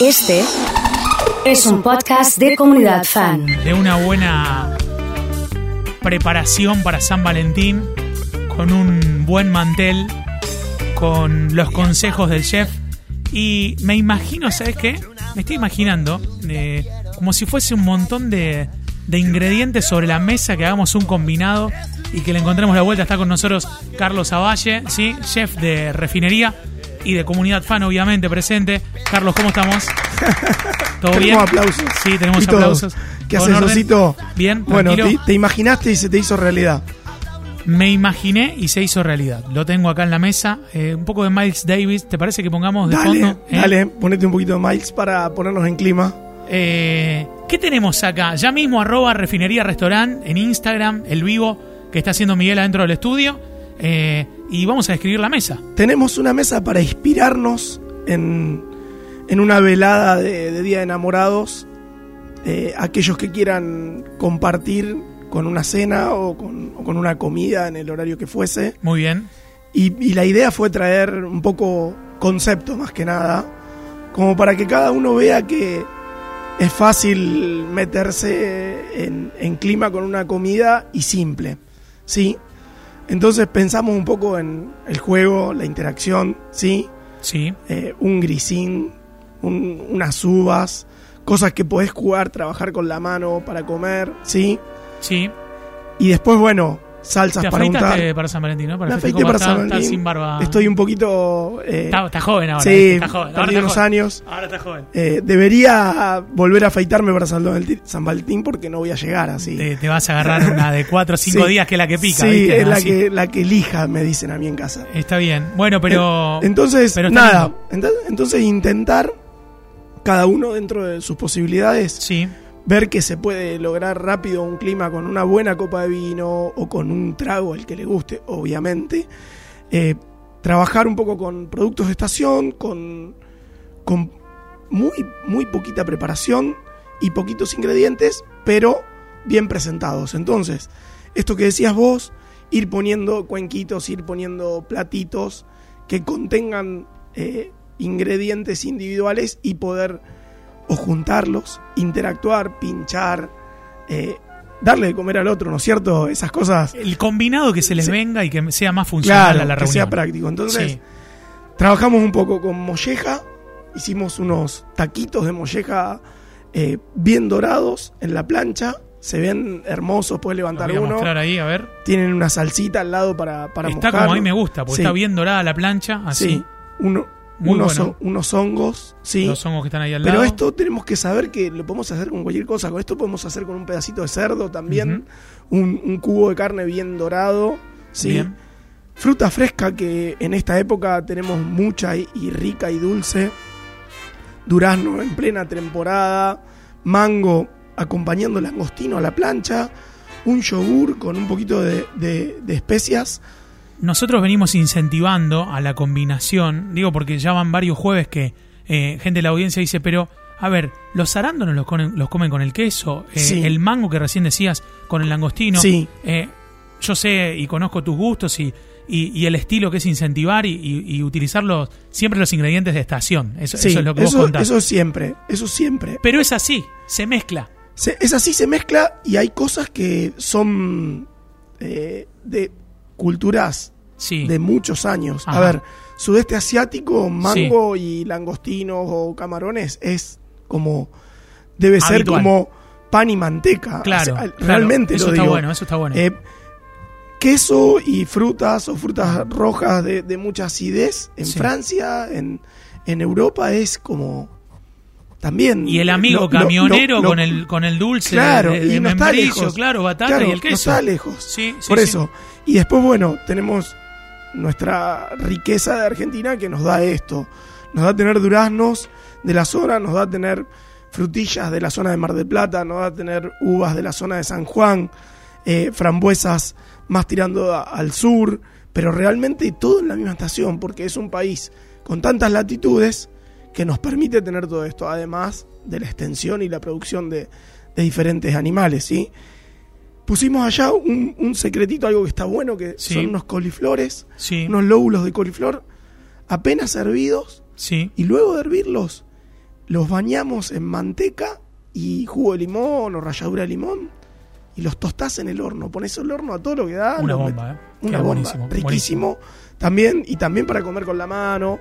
Este es un podcast de comunidad fan. de una buena preparación para San Valentín, con un buen mantel, con los consejos del chef. Y me imagino, ¿sabes qué? Me estoy imaginando eh, como si fuese un montón de, de ingredientes sobre la mesa, que hagamos un combinado y que le encontremos la vuelta. Está con nosotros Carlos Avalle, ¿sí? chef de refinería y de comunidad fan, obviamente, presente. Carlos, ¿cómo estamos? ¿Todo Tenemos bien? aplausos. Sí, tenemos aplausos. ¿Qué ¿Con haces? Osito? Bien, Bueno, te imaginaste y se te hizo realidad. Me imaginé y se hizo realidad. Lo tengo acá en la mesa. Eh, un poco de Miles Davis. ¿Te parece que pongamos de Dale, fondo? eh? dale, ponete un poquito de Miles para ponernos en clima. Eh, ¿Qué tenemos acá? Ya mismo arroba refinería restaurant en Instagram, el vivo que está haciendo Miguel adentro del estudio. Eh, y vamos a describir la mesa. Tenemos una mesa para inspirarnos en, en una velada de, de Día de Enamorados. Eh, aquellos que quieran compartir con una cena o con, o con una comida en el horario que fuese. Muy bien. Y, y la idea fue traer un poco concepto más que nada, como para que cada uno vea que es fácil meterse en, en clima con una comida y simple, ¿sí? Entonces pensamos un poco en el juego, la interacción, ¿sí? Sí. Eh, un grisín, un- unas uvas, cosas que podés jugar, trabajar con la mano para comer, ¿sí? Sí. Y después, bueno, salsas Te para untar. afeitaste para San Valentín, ¿no? Para Me afeité para San Valentín. sin barba. Estoy un poquito. eh, Está, está joven ahora. sí, está joven. Ahora está unos joven. años. Ahora está joven. Eh, debería volver a afeitarme para San Valentín, porque no voy a llegar así. Te, te vas a agarrar una de 4 o 5 Sí. días que es la que pica. Sí, ¿viste? es la Así. que, la que elija, me dicen a mí en casa. Está bien. Bueno, pero. En- entonces, pero nada. entonces intentar, cada uno dentro de sus posibilidades, Sí. Ver que se puede lograr rápido un clima con una buena copa de vino o con un trago, el que le guste, obviamente. Eh, trabajar un poco con productos de estación, con, con muy, muy poquita preparación y poquitos ingredientes, pero bien presentados. Entonces, esto que decías vos, ir poniendo cuenquitos, ir poniendo platitos que contengan eh, ingredientes individuales y poder o juntarlos, interactuar, pinchar, eh, darle de comer al otro, ¿no es cierto? Esas cosas, El combinado que se les venga y que sea más funcional claro, a la que reunión. sea práctico. Entonces, Sí. trabajamos un poco con molleja, hicimos unos taquitos de molleja eh, bien dorados en la plancha, se ven hermosos, puedes levantar voy a uno, mostrar ahí, a ver. tienen una salsita al lado para, para está mojar. como a mí me gusta, porque Sí. está bien dorada la plancha, así. Sí, uno- Muy unos, bueno. unos hongos, sí. Los hongos que están ahí al Pero lado. esto tenemos que saber que lo podemos hacer con cualquier cosa. Con esto podemos hacer con un pedacito de cerdo también, un, un cubo de carne bien dorado, ¿sí? Bien. Fruta fresca que en esta época tenemos mucha y, y rica y dulce. Durazno en plena temporada. Mango acompañando langostino a la plancha. Un yogur con un poquito de, de- de especias. Nosotros venimos incentivando a la combinación, digo porque ya van varios jueves que eh, gente de la audiencia dice, pero a ver, los arándanos los, comen- los comen con el queso, eh, Sí. el mango que recién decías con el langostino. Sí. Eh, yo sé y conozco tus gustos y, y- y el estilo que es incentivar y, y- y utilizar los- siempre los ingredientes de estación. Eso, Sí, eso es lo que vos contás. eso siempre, eso siempre. Pero es así, se mezcla. Se- es así, se mezcla y hay cosas que son eh, de culturas Sí. de muchos años. Ajá. A ver, sudeste asiático, mango y langostinos o camarones es como debe ser como pan y manteca. Claro, O sea, claro, realmente eso lo está digo. bueno, eso está bueno. Eh, queso y frutas o frutas rojas de, de mucha acidez en Sí. Francia, en, en Europa es como también y el amigo lo- camionero lo- lo- con el con el dulce Claro, de, de y no está lejos. claro, batata Claro, y el queso. No está lejos. Sí, sí, Por sí. eso. Y después, bueno, tenemos nuestra riqueza de Argentina que nos da esto. Nos da tener duraznos de la zona, nos da tener frutillas de la zona de Mar del Plata, nos da tener uvas de la zona de San Juan, eh, frambuesas más tirando a- al sur, pero realmente todo en la misma estación, porque es un país con tantas latitudes que nos permite tener todo esto, además de la extensión y la producción de, de diferentes animales, ¿sí? Pusimos allá un, un secretito, algo que está bueno, que Sí. son unos coliflores, Sí, unos lóbulos de coliflor, apenas hervidos, sí. y luego de hervirlos, los bañamos en manteca y jugo de limón o ralladura de limón y los tostás en el horno. Pones el horno a todo lo que da. Una bomba, ¿eh? Una Queda bomba. buenísimo, Riquísimo. También, y también para comer con la mano.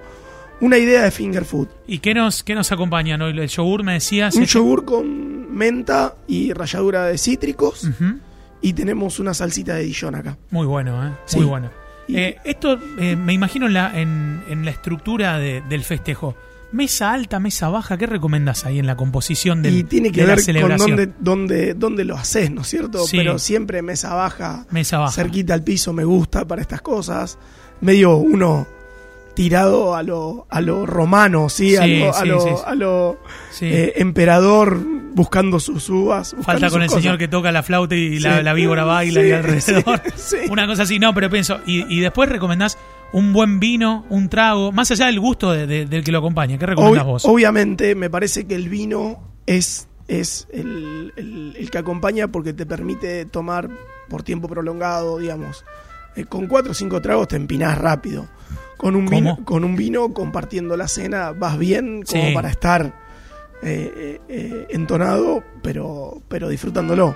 Una idea de finger food. ¿Y qué nos, qué nos acompañan hoy? El yogur, me decías. Un este- yogur con menta y ralladura de cítricos. Y tenemos una salsita de Dijon acá. Muy bueno, ¿eh? Sí. Muy bueno. Y- Eh, esto eh, me imagino en la, en, en la estructura de- del festejo. Mesa alta, mesa baja, ¿qué recomendás ahí en la composición del, y tiene que de ver con dónde, dónde, dónde lo haces, ¿no es cierto? Sí. Pero siempre mesa baja, Mesa baja. cerquita al piso me gusta para estas cosas. Medio uno tirado a lo, a lo romano, ¿sí? a Sí, lo, a lo- sí, sí. a lo, Sí. eh, emperador buscando sus uvas. buscando Falta con el cosas. señor que toca la flauta y la, víbora baila y alrededor. Una cosa así, no, pero pienso. Y, y después recomendás un buen vino, un trago, más allá del gusto de- de- del que lo acompaña. ¿Qué recomendás Ob- vos? Obviamente, me parece que el vino es, es el, el- el que acompaña porque te permite tomar por tiempo prolongado, digamos. Eh, con cuatro o cinco tragos te empinás rápido. Con un, ¿Cómo? vino, con un vino, compartiendo la cena, vas bien como Sí. para estar eh, eh, eh, entonado, pero, pero disfrutándolo.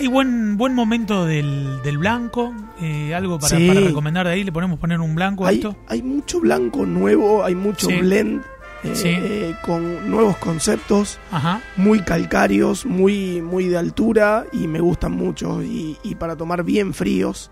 Hay buen buen momento del, del blanco, eh, algo para, Sí. para recomendar de ahí. Le ponemos poner un blanco a Hay, esto. hay mucho blanco nuevo, hay mucho Sí. blend eh, Sí. eh, con nuevos conceptos. Ajá. muy calcáreos, muy, muy de altura y me gustan mucho y, y para tomar bien fríos.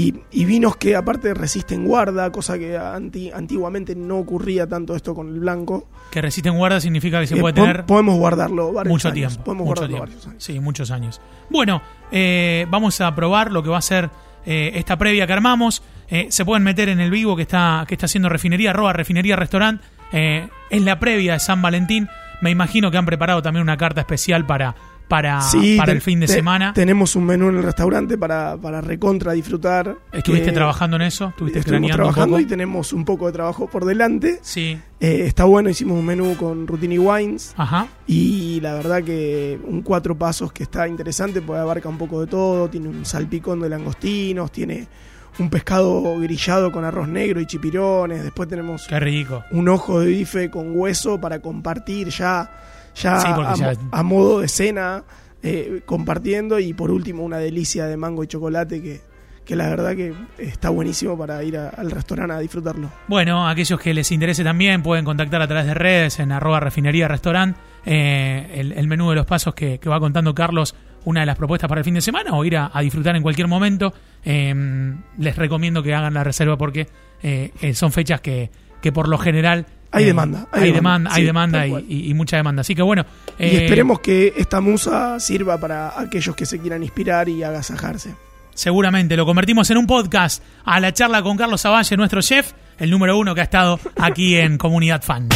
Y, y vinos que aparte resisten guarda, cosa que anti- antiguamente no ocurría tanto esto con el blanco. Que resisten guarda significa que se Eh, puede po- tener podemos guardarlo varios mucho años. tiempo. Podemos mucho guardarlo tiempo. varios años. Sí, muchos años. Bueno, eh, vamos a probar lo que va a ser eh, esta previa que armamos. Eh, se pueden meter en el vivo que está, que está haciendo Refinería, arroba Refinería Restaurant. Eh, es la previa de San Valentín. Me imagino que han preparado también una carta especial para, para, Sí, para el fin de semana. Tenemos un menú en el restaurante para, para recontra disfrutar. ¿Estuviste que trabajando en eso? ¿Estuviste Estuvimos un trabajando poco? y tenemos un poco de trabajo por delante. Sí, Eh, está bueno, hicimos un menú con Rutini Wines. ajá. Y la verdad que un cuatro pasos que está interesante, porque abarca un poco de todo, tiene un salpicón de langostinos, tiene un pescado grillado con arroz negro y chipirones, después tenemos Qué rico. un ojo de bife con hueso para compartir ya, ya, Sí, a, ya- mo- a modo de cena, eh, compartiendo y por último una delicia de mango y chocolate que, que la verdad que está buenísimo para ir a- al restaurante a disfrutarlo. Bueno, aquellos que les interese también pueden contactar a través de redes en arroba refinería restaurant eh, el, el menú de los pasos que, que va contando Carlos, una de las propuestas para el fin de semana o ir a, a disfrutar en cualquier momento. Eh, les recomiendo que hagan la reserva porque eh, son fechas que, que por lo general... Hay eh, demanda, hay Hay, demanda, demanda, hay demanda y, mucha demanda. Así que bueno... y eh, esperemos que esta musa sirva para aquellos que se quieran inspirar y agasajarse. Seguramente lo convertimos en un podcast a la charla con Carlos Zavalle, nuestro chef, el número uno que ha estado aquí en Comunidad Fan.